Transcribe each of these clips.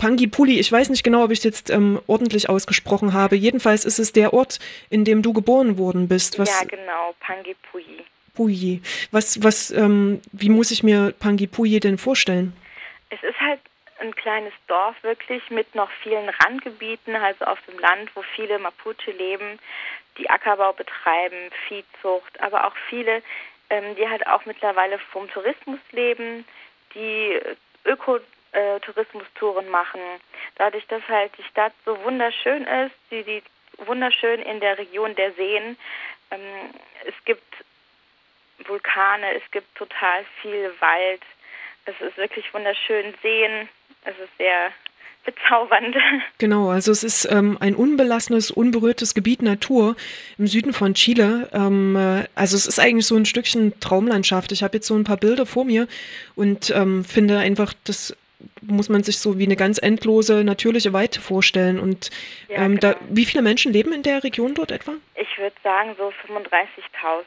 Pangipuli, ich weiß nicht genau, ob ich es jetzt ähm, ordentlich ausgesprochen habe. Jedenfalls ist es der Ort, in dem du geboren worden bist. Was, ja, genau, Pangipui. Puyi. Was, was, ähm, wie muss ich mir Pangipui denn vorstellen? Es ist halt ein kleines Dorf wirklich mit noch vielen Randgebieten, also auf dem Land, wo viele Mapuche leben, die Ackerbau betreiben, Viehzucht, aber auch viele, ähm, die halt auch mittlerweile vom Tourismus leben, die Ökotourismustouren machen. Dadurch, dass halt die Stadt so wunderschön ist, die, die wunderschön in der Region der Seen. Ähm, es gibt Vulkane, es gibt total viel Wald. Es ist wirklich wunderschön sehen. Es ist sehr bezaubernd. Genau, also es ist ähm, ein unbelassenes, unberührtes Gebiet Natur im Süden von Chile. Ähm, äh, also es ist eigentlich so ein Stückchen Traumlandschaft. Ich habe jetzt so ein paar Bilder vor mir und ähm, finde einfach, das muss man sich so wie eine ganz endlose natürliche Weite vorstellen. Und ja, ähm, genau. da, wie viele Menschen leben in der Region dort etwa? Ich würde sagen so 35.000.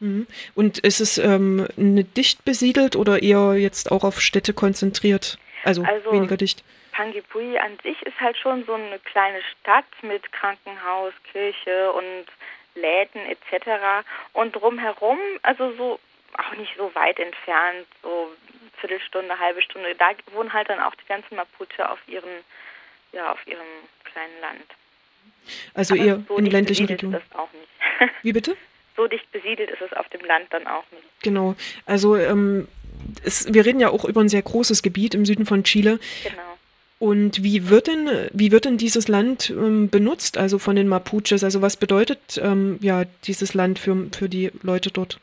Mhm. Und ist es ähm, dicht besiedelt oder eher jetzt auch auf Städte konzentriert? Also, also weniger dicht? Pangipui an sich ist halt schon so eine kleine Stadt mit Krankenhaus, Kirche und Läden etc. Und drumherum, also so auch nicht so weit entfernt, so Viertelstunde, halbe Stunde, da wohnen halt dann auch die ganzen Mapuche auf ihren, ja, auf ihrem kleinen Land. Also Aber eher so in ländlichen Regionen. Ist das auch nicht. Wie bitte? So dicht besiedelt ist es auf dem Land dann auch nicht. Genau. Also ähm, es, wir reden ja auch über ein sehr großes Gebiet im Süden von Chile. Genau. Und wie wird denn, wie wird denn dieses Land ähm, benutzt, also von den Mapuches? Also was bedeutet ähm, ja dieses Land für, für die Leute dort?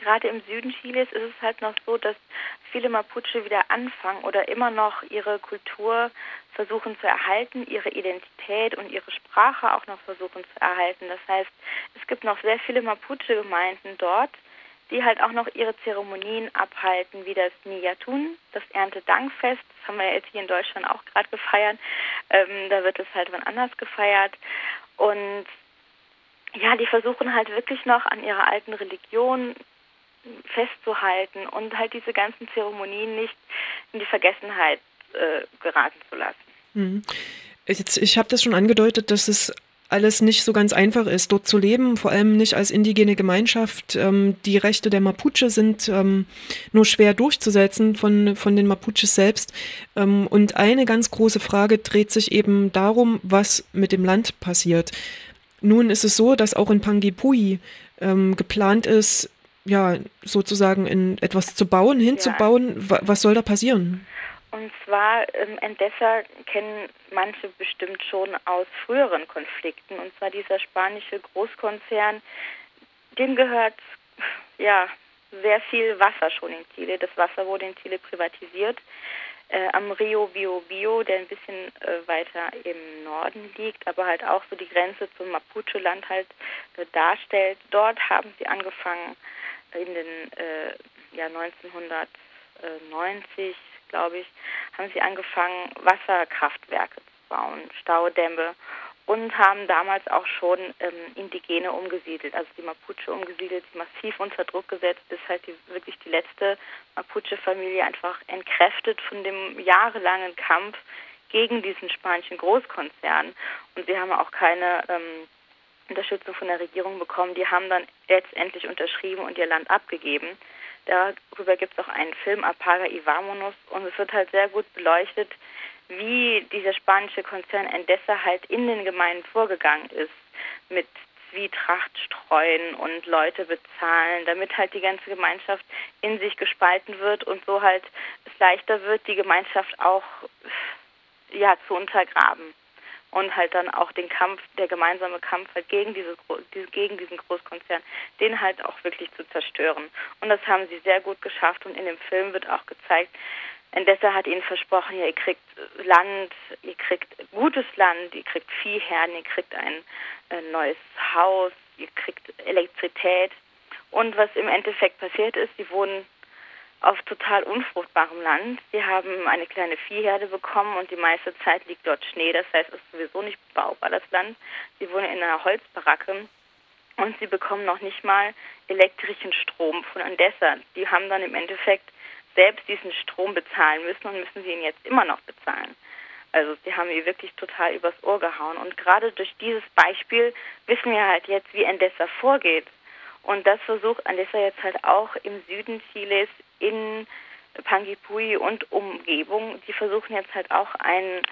Gerade im Süden Chiles ist es halt noch so, dass viele Mapuche wieder anfangen oder immer noch ihre Kultur versuchen zu erhalten, ihre Identität und ihre Sprache auch noch versuchen zu erhalten. Das heißt, es gibt noch sehr viele Mapuche-Gemeinden dort, die halt auch noch ihre Zeremonien abhalten, wie das Niyatun, das Erntedankfest. Das haben wir jetzt hier in Deutschland auch gerade gefeiert. Ähm, da wird es halt wann anders gefeiert. Und ja, die versuchen halt wirklich noch an ihrer alten Religion festzuhalten und halt diese ganzen Zeremonien nicht in die Vergessenheit äh, geraten zu lassen. Mhm. Jetzt, ich habe das schon angedeutet, dass es alles nicht so ganz einfach ist, dort zu leben, vor allem nicht als indigene Gemeinschaft. Ähm, die Rechte der Mapuche sind ähm, nur schwer durchzusetzen von, von den Mapuches selbst. Ähm, und eine ganz große Frage dreht sich eben darum, was mit dem Land passiert. Nun ist es so, dass auch in Pangipui ähm, geplant ist, ja, sozusagen in etwas zu bauen, hinzubauen. Ja. Was soll da passieren? Und zwar ähm, Endesa kennen manche bestimmt schon aus früheren Konflikten. Und zwar dieser spanische Großkonzern, dem gehört ja sehr viel Wasser schon in Chile. Das Wasser wurde in Chile privatisiert. Äh, am Rio Bio Bio, der ein bisschen äh, weiter im Norden liegt, aber halt auch so die Grenze zum Mapuche-Land halt äh, darstellt. Dort haben sie angefangen in den äh, ja 1990 glaube ich, haben sie angefangen, Wasserkraftwerke zu bauen, Staudämme und haben damals auch schon ähm, Indigene umgesiedelt, also die Mapuche umgesiedelt, massiv unter Druck gesetzt, bis halt die, wirklich die letzte Mapuche-Familie einfach entkräftet von dem jahrelangen Kampf gegen diesen spanischen Großkonzern. Und sie haben auch keine ähm, Unterstützung von der Regierung bekommen. Die haben dann letztendlich unterschrieben und ihr Land abgegeben. Darüber gibt es auch einen Film, Apaga y Vamonos, und es wird halt sehr gut beleuchtet, wie dieser spanische Konzern Endesa halt in den Gemeinden vorgegangen ist, mit Zwietracht streuen und Leute bezahlen, damit halt die ganze Gemeinschaft in sich gespalten wird und so halt es leichter wird, die Gemeinschaft auch ja zu untergraben und halt dann auch den Kampf, der gemeinsame Kampf halt gegen diese, gegen diesen Großkonzern, den halt auch wirklich zu zerstören. Und das haben sie sehr gut geschafft und in dem Film wird auch gezeigt, Endessa hat ihnen versprochen, ja, ihr kriegt Land, ihr kriegt gutes Land, ihr kriegt Viehherden, ihr kriegt ein, ein neues Haus, ihr kriegt Elektrizität. Und was im Endeffekt passiert ist, sie wurden auf total unfruchtbarem Land. Sie haben eine kleine Viehherde bekommen und die meiste Zeit liegt dort Schnee. Das heißt, es ist sowieso nicht bebaubar, das Land. Sie wohnen in einer Holzbaracke und sie bekommen noch nicht mal elektrischen Strom von Andessa. Die haben dann im Endeffekt selbst diesen Strom bezahlen müssen und müssen sie ihn jetzt immer noch bezahlen. Also sie haben ihr wirklich total übers Ohr gehauen. Und gerade durch dieses Beispiel wissen wir halt jetzt, wie Endesa vorgeht. Und das versucht Endesa jetzt halt auch im Süden Chiles in Pangipui und Umgebung. Die versuchen jetzt halt auch ein,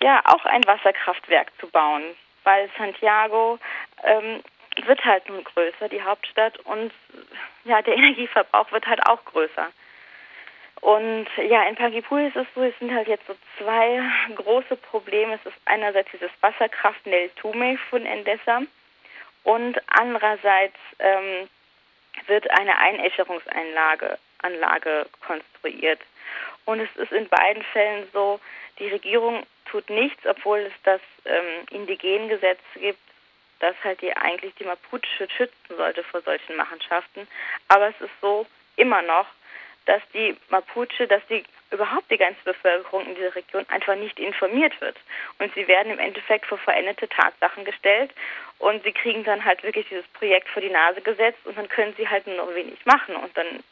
ja, auch ein Wasserkraftwerk zu bauen, weil Santiago ähm, wird halt nun größer, die Hauptstadt, und ja, der Energieverbrauch wird halt auch größer. Und ja, in Pangipui ist es so, es sind halt jetzt so zwei große Probleme. Es ist einerseits dieses Wasserkraft Neltume von Endesa und andererseits ähm, wird eine Einäscherungseinlage Anlage konstruiert. Und es ist in beiden Fällen so, die Regierung tut nichts, obwohl es das ähm, Indigengesetz gibt, das halt die eigentlich die Mapuche schützen sollte vor solchen Machenschaften. Aber es ist so immer noch, dass die Mapuche, dass die überhaupt die ganze Bevölkerung in dieser Region einfach nicht informiert wird. Und sie werden im Endeffekt vor veränderte Tatsachen gestellt und sie kriegen dann halt wirklich dieses Projekt vor die Nase gesetzt und dann können sie halt nur noch wenig machen. Und dann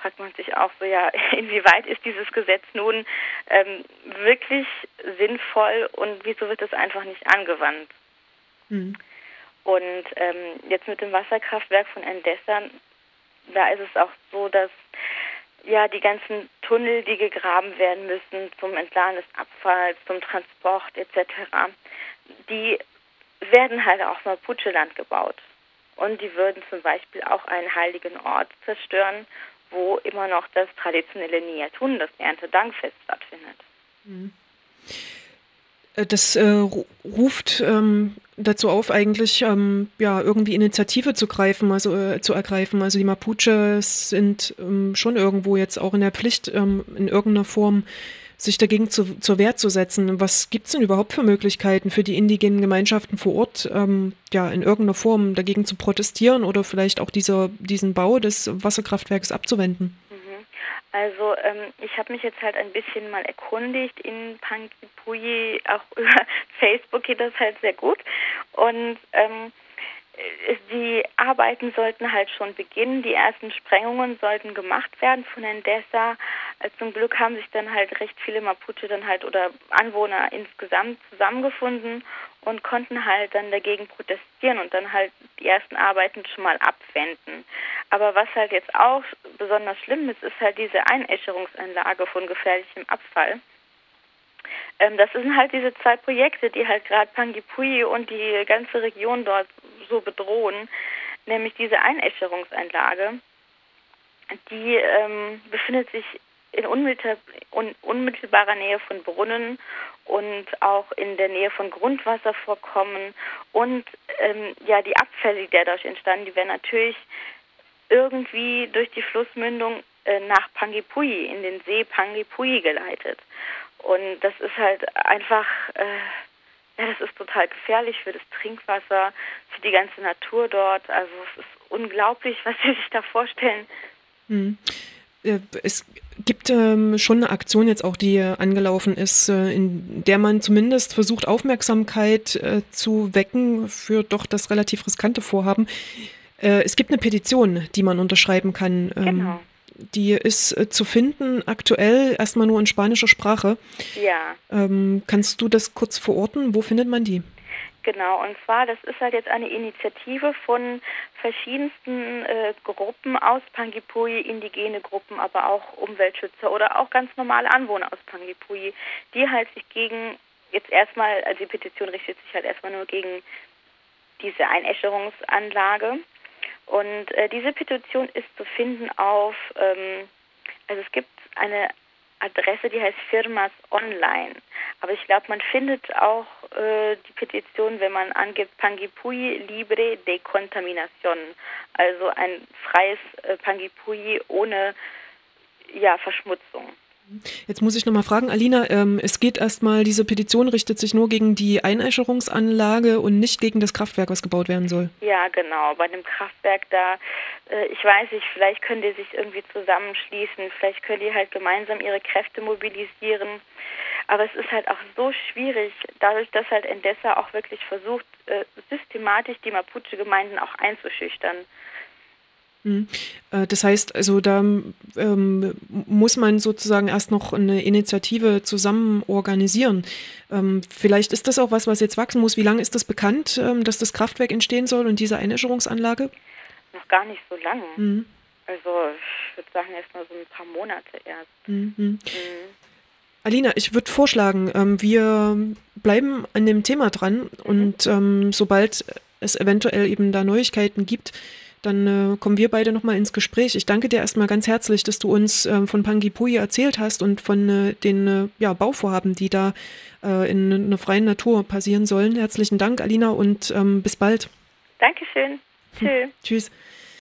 fragt man sich auch so, ja, inwieweit ist dieses Gesetz nun ähm, wirklich sinnvoll und wieso wird es einfach nicht angewandt? Mhm. Und ähm, jetzt mit dem Wasserkraftwerk von Endesa, da ist es auch so, dass ja, die ganzen Tunnel, die gegraben werden müssen zum Entladen des Abfalls, zum Transport etc., die werden halt auch Mapuche-Land gebaut. Und die würden zum Beispiel auch einen heiligen Ort zerstören, wo immer noch das traditionelle Niatun, das Erntedankfest, stattfindet. Mhm. Äh, das äh, ruft ähm, dazu auf, eigentlich ähm, ja irgendwie Initiative zu greifen, also äh, zu ergreifen. Also die Mapuches sind ähm, schon irgendwo jetzt auch in der Pflicht, ähm, in irgendeiner Form sich dagegen zu, zur Wehr zu setzen. Was gibt es denn überhaupt für Möglichkeiten für die indigenen Gemeinschaften vor Ort, ähm, ja, in irgendeiner Form dagegen zu protestieren oder vielleicht auch dieser, diesen Bau des Wasserkraftwerks abzuwenden? Also ähm, ich habe mich jetzt halt ein bisschen mal erkundigt in Panguipulli, auch über Facebook geht das halt sehr gut. Und ähm, die Arbeiten sollten halt schon beginnen. Die ersten Sprengungen sollten gemacht werden von Endesa. Äh, zum Glück haben sich dann halt recht viele Mapuche dann halt oder Anwohner insgesamt zusammengefunden und konnten halt dann dagegen protestieren und dann halt die ersten Arbeiten schon mal abwenden. Aber was halt jetzt auch besonders schlimm ist, ist halt diese Einäscherungsanlage von gefährlichem Abfall. Ähm, das sind halt diese zwei Projekte, die halt gerade Pangipui und die ganze Region dort so bedrohen, nämlich diese Einäscherungsanlage. Die ähm, befindet sich in unmittelbarer Nähe von Brunnen und auch in der Nähe von Grundwasservorkommen und ähm, ja die Abfälle, die dadurch entstanden, die werden natürlich irgendwie durch die Flussmündung äh, nach Pangipui in den See Pangipui geleitet und das ist halt einfach äh, ja, das ist total gefährlich für das Trinkwasser, für die ganze Natur dort. Also es ist unglaublich, was Sie sich da vorstellen. Hm. Es gibt ähm, schon eine Aktion jetzt auch, die angelaufen ist, äh, in der man zumindest versucht, Aufmerksamkeit äh, zu wecken für doch das relativ riskante Vorhaben. Äh, es gibt eine Petition, die man unterschreiben kann. Ähm, genau. Die ist äh, zu finden aktuell erstmal nur in spanischer Sprache. Ja. Ähm, kannst du das kurz verorten? Wo findet man die? Genau, und zwar, das ist halt jetzt eine Initiative von verschiedensten äh, Gruppen aus Pangipui, indigene Gruppen, aber auch Umweltschützer oder auch ganz normale Anwohner aus Pangipui, die halt sich gegen, jetzt erstmal, also die Petition richtet sich halt erstmal nur gegen diese Einäscherungsanlage und äh, diese Petition ist zu finden auf, ähm, also es gibt eine Adresse, die heißt Firmas Online. Aber ich glaube, man findet auch äh, die Petition, wenn man angibt Pangipui Libre de Contaminación, also ein freies äh, Pangipui ohne ja, Verschmutzung. Jetzt muss ich nochmal fragen, Alina, ähm, es geht erstmal, diese Petition richtet sich nur gegen die Einäscherungsanlage und nicht gegen das Kraftwerk, was gebaut werden soll. Ja, genau. Bei dem Kraftwerk da, äh, ich weiß nicht, vielleicht können die sich irgendwie zusammenschließen, vielleicht können die halt gemeinsam ihre Kräfte mobilisieren. Aber es ist halt auch so schwierig, dadurch, dass halt Endesa auch wirklich versucht, äh, systematisch die Mapuche-Gemeinden auch einzuschüchtern. Mhm. Äh, das heißt, also da ähm, muss man sozusagen erst noch eine Initiative zusammen organisieren. Ähm, vielleicht ist das auch was, was jetzt wachsen muss. Wie lange ist das bekannt, ähm, dass das Kraftwerk entstehen soll und diese Einäscherungsanlage? Noch gar nicht so lange. Mhm. Also ich würde sagen, erst mal so ein paar Monate erst. Mhm. mhm. Alina, ich würde vorschlagen, ähm, wir bleiben an dem Thema dran mhm. und ähm, sobald es eventuell eben da Neuigkeiten gibt, dann äh, kommen wir beide nochmal ins Gespräch. Ich danke dir erstmal ganz herzlich, dass du uns äh, von Pangipui erzählt hast und von äh, den äh, ja, Bauvorhaben, die da äh, in einer freien Natur passieren sollen. Herzlichen Dank, Alina, und ähm, bis bald. Dankeschön. Tschüss. Tschüss.